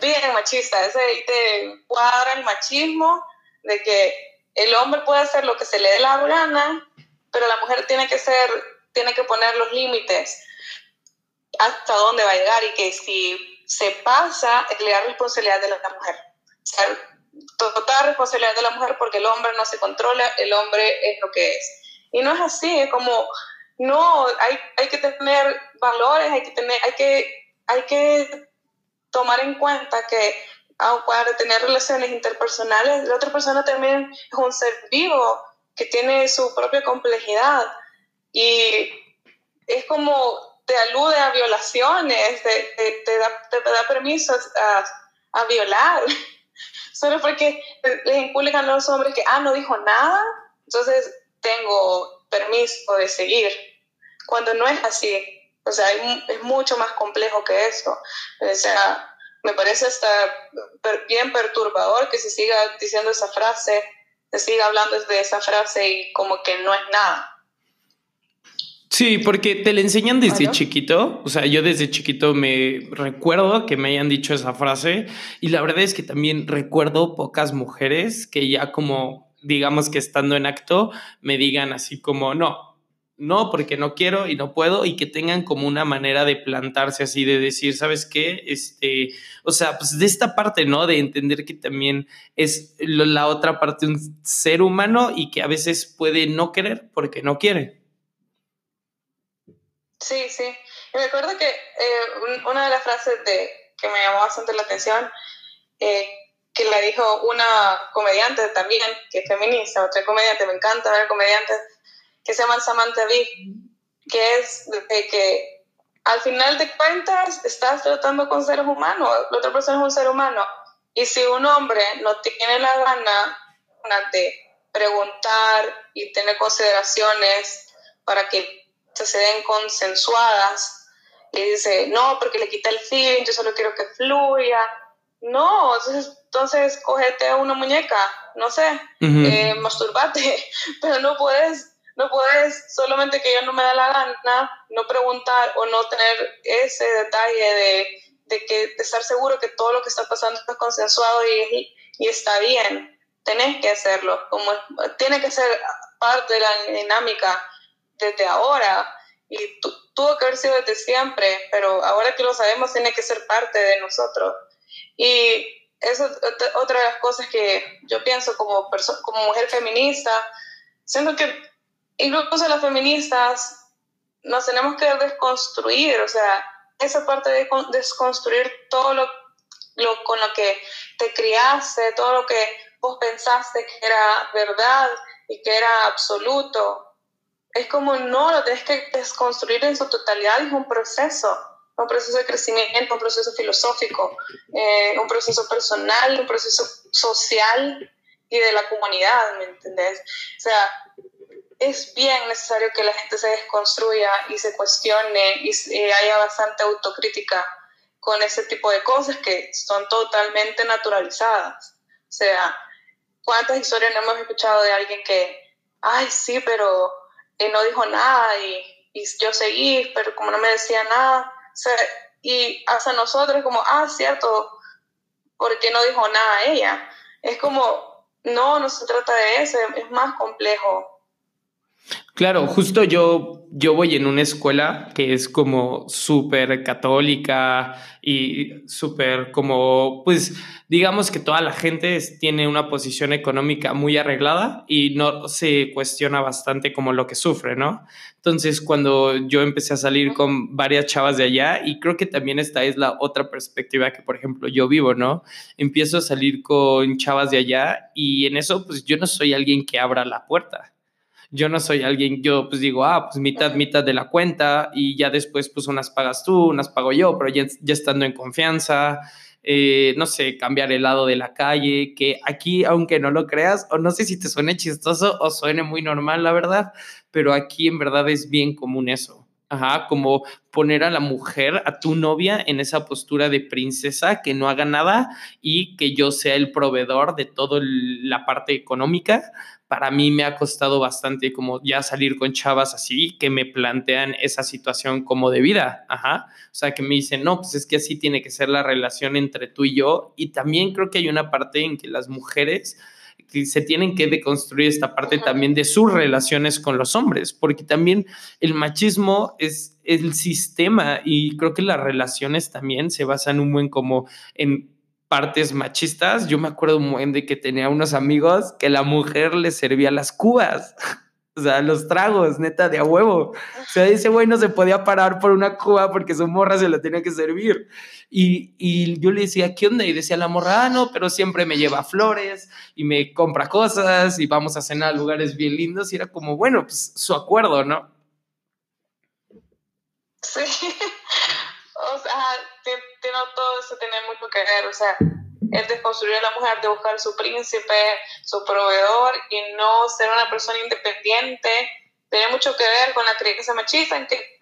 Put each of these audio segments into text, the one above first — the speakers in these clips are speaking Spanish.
bien machista, ese ahí te cuadra el machismo de que el hombre puede hacer lo que se le dé la gana, pero la mujer tiene que ser, tiene que poner los límites hasta dónde va a llegar y que si se pasa es la responsabilidad de la mujer. O sea, total responsabilidad de la mujer porque el hombre no se controla, el hombre es lo que es. Y no es así, es como, no, hay, hay que tener valores, hay que, tener, hay, que, hay que tomar en cuenta que para tener relaciones interpersonales, la otra persona también es un ser vivo que tiene su propia complejidad y es como te alude a violaciones, te, te, da, te da permiso a, a, violar, solo porque les inculcan a los hombres que, ah, no dijo nada, entonces tengo permiso de seguir, cuando no es así. O sea, es mucho más complejo que eso. O sea, me parece hasta bien perturbador que se siga diciendo esa frase, se siga hablando de esa frase y como que no es nada. Sí, porque te la enseñan desde chiquito. O sea, yo desde chiquito me recuerdo que me hayan dicho esa frase y la verdad es que también recuerdo pocas mujeres que ya como, digamos que estando en acto, me digan así como, no, no, porque no quiero y no puedo, y que tengan como una manera de plantarse así, de decir, ¿sabes qué? Este, o sea, pues de esta parte, ¿no? De entender que también es la otra parte un ser humano y que a veces puede no querer porque no quiere. Sí, sí. Y me acuerdo que eh, una de las frases de, que me llamó bastante la atención, eh, que la dijo una comediante también, que es feminista, otra comediante, me encanta ver comediantes que se llama Samantha Bee, que es de que al final de cuentas estás tratando con seres humanos, la otra persona es un ser humano. Y si un hombre no tiene la gana de preguntar y tener consideraciones para que se den consensuadas, y dice, no, porque le quita el fin, yo solo quiero que fluya. No, entonces, entonces cógete una muñeca, no sé, eh, masturbate, pero no puedes no puedes solamente que yo no me da la gana, no preguntar o no tener ese detalle de, de que estar seguro que todo lo que está pasando está consensuado y, y está bien. Tenés que hacerlo, como tiene que ser parte de la dinámica desde ahora y tuvo que haber sido desde siempre, pero ahora que lo sabemos tiene que ser parte de nosotros. Y eso es otra de las cosas que yo pienso como, como mujer feminista, siento que incluso las feministas nos tenemos que desconstruir, o sea, esa parte de desconstruir todo lo, con lo que te criaste, todo lo que vos pensaste que era verdad y que era absoluto. Es como no, lo tienes que desconstruir en su totalidad, es un proceso, un proceso de crecimiento, un proceso filosófico, eh, un proceso personal, un proceso social y de la comunidad, ¿me entendés? O sea, es bien necesario que la gente se desconstruya y se cuestione y, haya bastante autocrítica con ese tipo de cosas que son totalmente naturalizadas. O sea, ¿cuántas historias no hemos escuchado de alguien que, ay, sí, pero eh, no dijo nada y, y, yo seguí, pero como no me decía nada? O sea, y hasta nosotros como, ah, cierto, ¿por qué no dijo nada ella? Es como, no, no se trata de eso, es más complejo Claro, justo yo, yo voy en una escuela que es como súper católica y súper como, pues digamos que toda la gente tiene una posición económica muy arreglada y no se cuestiona bastante como lo que sufre, ¿no? Entonces, cuando yo empecé a salir con varias chavas de allá, y creo que también esta es la otra perspectiva que, por ejemplo, yo vivo, ¿no? Empiezo a salir con chavas de allá y en eso, pues yo no soy alguien que abra la puerta yo no soy alguien, yo pues digo, ah, pues mitad, mitad de la cuenta y ya después pues unas pagas tú, unas pago yo, pero ya, ya estando en confianza, eh, no sé, cambiar el lado de la calle, que aquí, aunque no lo creas, o no sé si te suene chistoso o suene muy normal, la verdad, pero aquí en verdad es bien común eso. Ajá, como poner a la mujer, a tu novia, en esa postura de princesa, que no haga nada y que yo sea el proveedor de toda la parte económica. Para mí me ha costado bastante como ya salir con chavas así, que me plantean esa situación como de vida. Ajá. O sea, que me dicen, no, pues es que así tiene que ser la relación entre tú y yo. Y también creo que hay una parte en que las mujeres que se tienen que deconstruir esta parte también de sus relaciones con los hombres, porque también el machismo es el sistema y creo que las relaciones también se basan un buen como en partes machistas. Yo me acuerdo un buen de que tenía unos amigos que la mujer les servía las cubas. O sea, los tragos, neta, de a huevo. O sea, ese güey se podía parar por una cuba porque su morra se la tenía que servir. Y, y, yo le decía, ¿qué onda? Y decía la morra, ah, no, pero siempre me lleva flores y me compra cosas y vamos a cenar a lugares bien lindos. Y era como, bueno, pues su acuerdo, ¿no? Sí. todo eso, tiene mucho que ver. O sea, es de construir a la mujer, de buscar su príncipe, su proveedor y no ser una persona independiente. Tiene mucho que ver con la creencia machista en que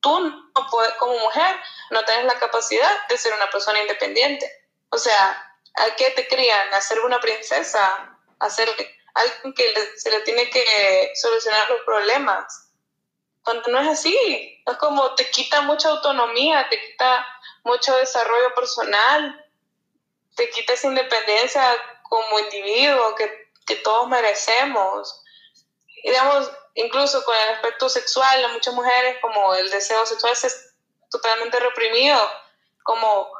tú no puedes, como mujer no tienes la capacidad de ser una persona independiente. O sea, ¿a qué te crían? ¿A ser una princesa? ¿A alguien que se le tiene que solucionar los problemas? Cuando no es así, es como te quita mucha autonomía, te quita mucho desarrollo personal, te quita esa independencia como individuo que, que todos merecemos. Y digamos, incluso con el aspecto sexual, muchas mujeres como el deseo sexual es totalmente reprimido, como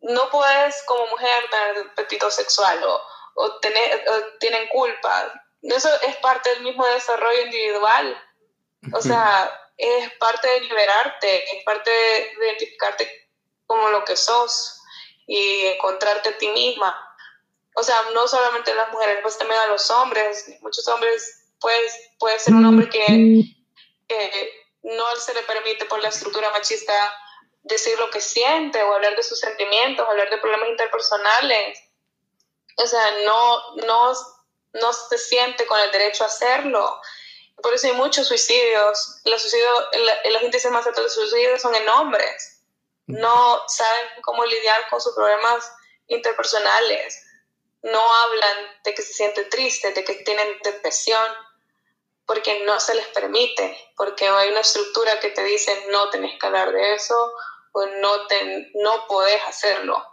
no puedes como mujer tener apetito sexual o, o, tener, tienen culpa. Eso es parte del mismo desarrollo individual. O sea, es parte de liberarte, es parte de identificarte como lo que sos y encontrarte a ti misma. O sea, no solamente las mujeres, pues también a los hombres. Muchos hombres, pues, puede ser un hombre que, no se le permite por la estructura machista decir lo que siente o hablar de sus sentimientos, hablar de problemas interpersonales. O sea, no, no, no se siente con el derecho a hacerlo. Por eso hay muchos suicidios. Los, suicidios, los índices más altos de suicidios son en hombres. No saben cómo lidiar con sus problemas interpersonales. No hablan de que se sienten tristes, de que tienen depresión, porque no se les permite, porque hay una estructura que te dice no tenés que hablar de eso o no, te, no podés hacerlo.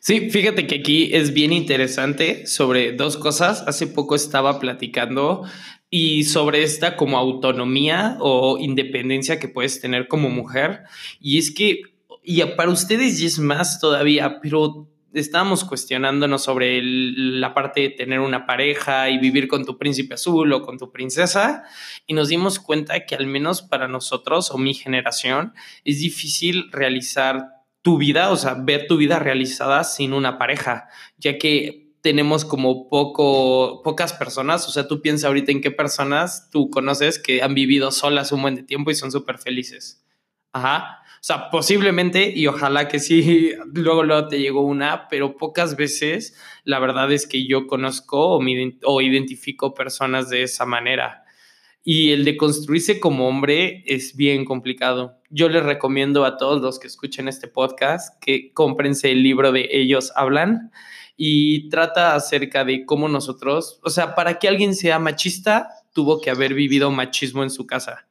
Sí, fíjate que aquí es bien interesante sobre dos cosas. Hace poco estaba platicando y sobre esta como autonomía o independencia que puedes tener como mujer. Y es que, y para ustedes y es más todavía, pero estábamos cuestionándonos sobre la parte de tener una pareja y vivir con tu príncipe azul o con tu princesa y nos dimos cuenta que al menos para nosotros o mi generación es difícil realizar tu vida, o sea, ver tu vida realizada sin una pareja, ya que tenemos como poco, pocas personas, o sea, tú piensas ahorita en qué personas tú conoces que han vivido solas un buen de tiempo y son súper felices. Ajá. O sea, posiblemente, y ojalá que sí, luego, luego te llegó una, pero pocas veces la verdad es que yo conozco o, o identifico personas de esa manera. Y el de construirse como hombre es bien complicado. Yo les recomiendo a todos los que escuchen este podcast que cómprense el libro de Ellos Hablan y trata acerca de cómo nosotros, o sea, para que alguien sea machista, tuvo que haber vivido machismo en su casa.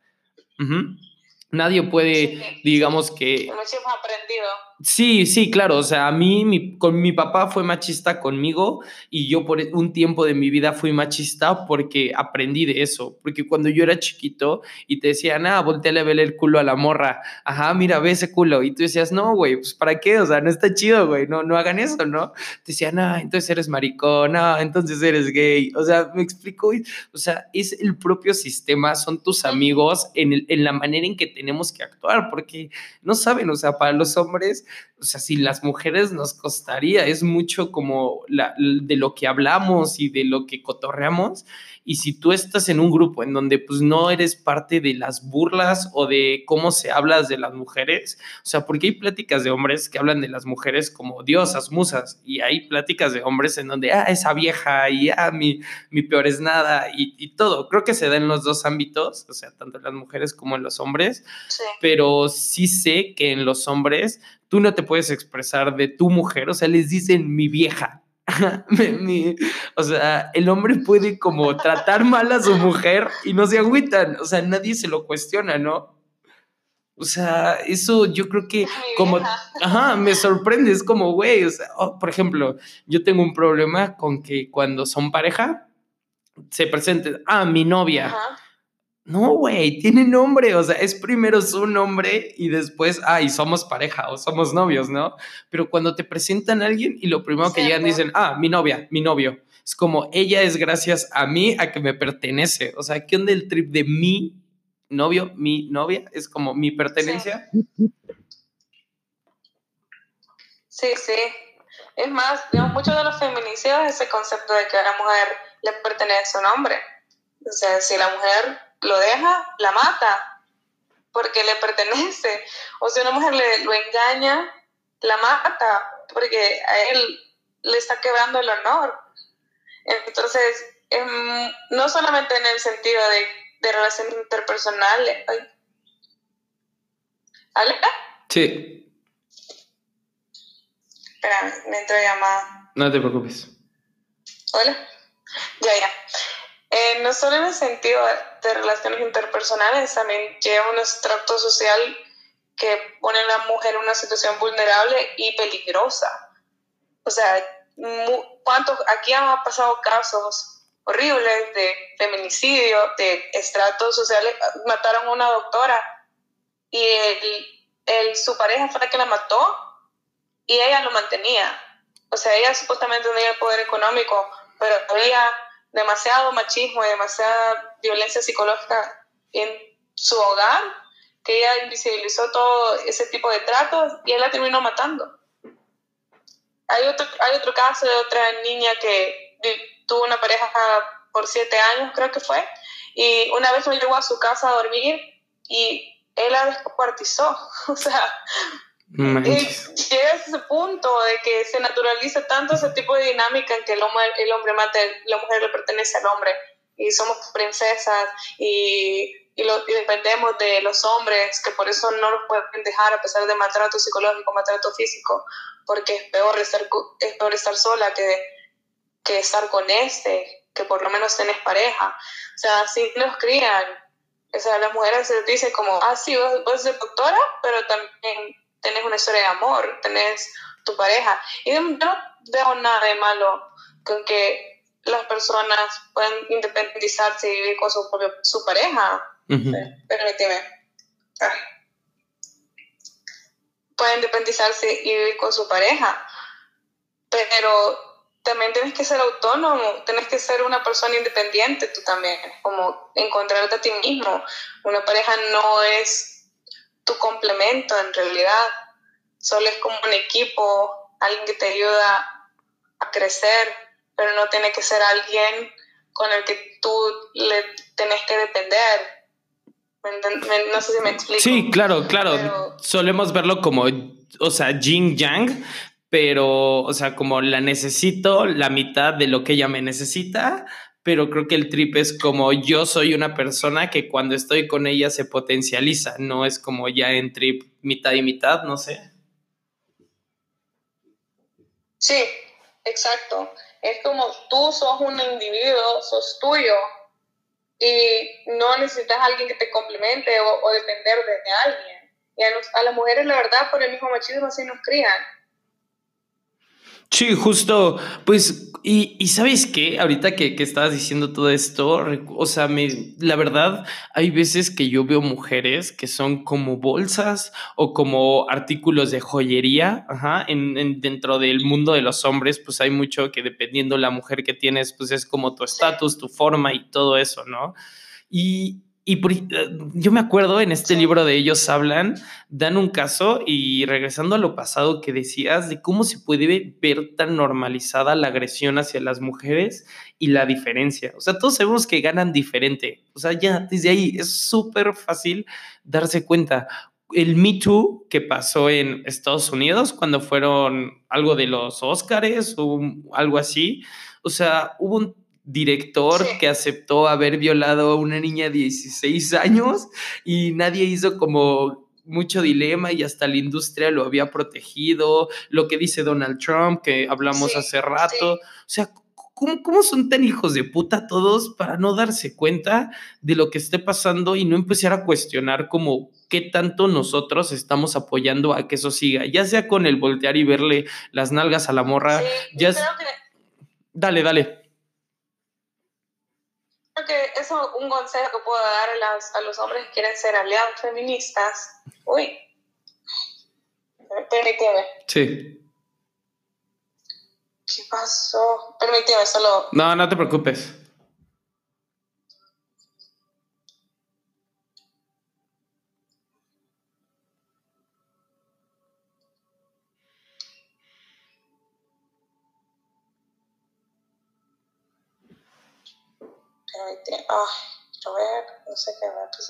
Nadie puede, digamos que... Hemos aprendido. Sí, sí, claro. O sea, a mí, mi, con mi papá fue machista conmigo y yo por un tiempo de mi vida fui machista porque aprendí de eso. Porque cuando yo era chiquito y te decían, ah, volteale a ver el culo a la morra. Ajá, mira, ve ese culo. Y tú decías, no, güey, pues ¿para qué? O sea, no está chido, güey. No, no hagan eso, ¿no? Te decían, ah, entonces eres maricón, ah, entonces eres gay. O sea, me explico. O sea, es el propio sistema, son tus amigos en, el, en la manera en que tenemos que actuar. Porque no saben, o sea, para los hombres o sea, si las mujeres nos costaría, es mucho como la, de lo que hablamos y de lo que cotorreamos. Y si tú estás en un grupo en donde pues no eres parte de las burlas o de cómo se hablas de las mujeres, o sea, porque hay pláticas de hombres que hablan de las mujeres como diosas, musas, y hay pláticas de hombres en donde, ah, esa vieja y ah, mi, mi peor es nada y, y todo. Creo que se da en los dos ámbitos, o sea, tanto en las mujeres como en los hombres, Sí. pero sí sé que en los hombres tú no te puedes expresar de tu mujer, o sea, les dicen mi vieja. O sea, el hombre puede como tratar mal a su mujer y no se agüitan, o sea, nadie se lo cuestiona, ¿no? O sea, eso yo creo que como, ajá, me sorprende, es como, güey, o sea, oh, por ejemplo, yo tengo un problema con que cuando son pareja, se presenten, ah, mi novia. Ajá. No, güey, tiene nombre, o sea, es primero su nombre y después, ay, somos pareja o somos novios, ¿no? Pero cuando te presentan a alguien y lo primero que llegan dicen, ah, mi novia, mi novio. Es como, ella es gracias a mí, a que me pertenece. O sea, ¿qué onda el trip de mi novio, mi novia? Es como mi pertenencia. Sí, sí. Es más, muchos de los feminicidios es ese concepto de que a la mujer le pertenece un hombre. O sea, si la mujer lo deja, la mata, porque le pertenece. O si una mujer le, lo engaña, la mata, porque a él le está quebrando el honor. Entonces, em, no solamente en el sentido de, de relaciones interpersonales. ¿Ale? Sí, Espera, me entró llamada. no te preocupes. Hola. Ya, ya. Eh, no solo en el sentido de relaciones interpersonales, también lleva un extracto social que pone a la mujer en una situación vulnerable y peligrosa. O sea, ¿cuántos? Aquí han pasado casos horribles de feminicidio, de estratos sociales. Mataron a una doctora y el, el- su pareja fue la que la mató y ella lo mantenía. O sea, ella supuestamente tenía el poder económico, pero había demasiado machismo y demasiada violencia psicológica en su hogar que ella invisibilizó todo ese tipo de tratos y él la terminó matando. Hay otro, hay otro caso de otra niña que tuvo una pareja por siete años, creo que fue, y una vez no llegó a su casa a dormir y él la descuartizó. O sea, manches. y llega a ese punto de que se naturaliza tanto ese tipo de dinámica en que el hombre, el hombre mata, la mujer le pertenece al hombre y somos princesas y, y, lo- y dependemos de los hombres que por eso no los pueden dejar a pesar de maltrato psicológico, maltrato físico, porque es peor estar, es peor estar sola que, que estar con este, que por lo menos tenés pareja. O sea, así nos crían. O sea, las mujeres se dicen como, ah, sí, vos, vos sos doctora, pero también tenés una historia de amor, tenés tu pareja. Y yo no veo nada de malo con que las personas puedan independizarse y vivir con su, propio, su pareja. Ujú. Permíteme. Ay. Pueden independizarse y vivir con su pareja. Pero también tienes que ser autónomo, tienes que ser una persona independiente tú también, como encontrarte a ti mismo. Una pareja no es tu complemento en realidad, solo es como un equipo, alguien que te ayuda a crecer, pero no tiene que ser alguien con el que tú le tenés que depender. ¿Me enten- me- No sé si me explico. Sí, claro, claro. Pero- Solemos verlo como, o sea, yin yang, pero, o sea, como la necesito la mitad de lo que ella me necesita, pero creo que el trip es como yo soy una persona que cuando estoy con ella se potencializa, no es como ya en trip mitad y mitad, no sé. Sí, exacto. Es como tú sos un individuo, sos tuyo y no necesitas alguien que te complemente o, depender de, alguien. Y a las mujeres, la verdad, por el mismo machismo así nos crían. Sí, justo, pues, y, y sabes qué, ahorita que, que estabas diciendo todo esto, o sea, me, la verdad, hay veces que yo veo mujeres que son como bolsas o como artículos de joyería, ajá, en, en- dentro del mundo de los hombres, pues hay mucho que dependiendo la mujer que tienes, pues es como tu estatus, tu forma y todo eso, ¿no? Y, y yo me acuerdo en este libro de ellos hablan, dan un caso y regresando a lo pasado que decías de cómo se puede ver tan normalizada la agresión hacia las mujeres y la diferencia. O sea, todos sabemos que ganan diferente. O sea, ya desde ahí es súper fácil darse cuenta. El Me Too que pasó en Estados Unidos cuando fueron algo de los Óscares o algo así. O sea, hubo un director que aceptó haber violado a una niña de 16 años y nadie hizo como mucho dilema y hasta la industria lo había protegido, lo que dice Donald Trump, que hablamos hace rato, o sea, ¿cómo, ¿cómo, son tan hijos de puta todos para no darse cuenta de lo que esté pasando y no empezar a cuestionar como qué tanto nosotros estamos apoyando a que eso siga, ya sea con el voltear y verle las nalgas a la morra, ya... Dale, dale que eso es un consejo que puedo dar a, los hombres que quieren ser aliados feministas. Uy, permíteme. Sí. ¿Qué pasó? Permíteme, solo. No, no te preocupes. Ay, quiero ver, no sé qué va a pasar.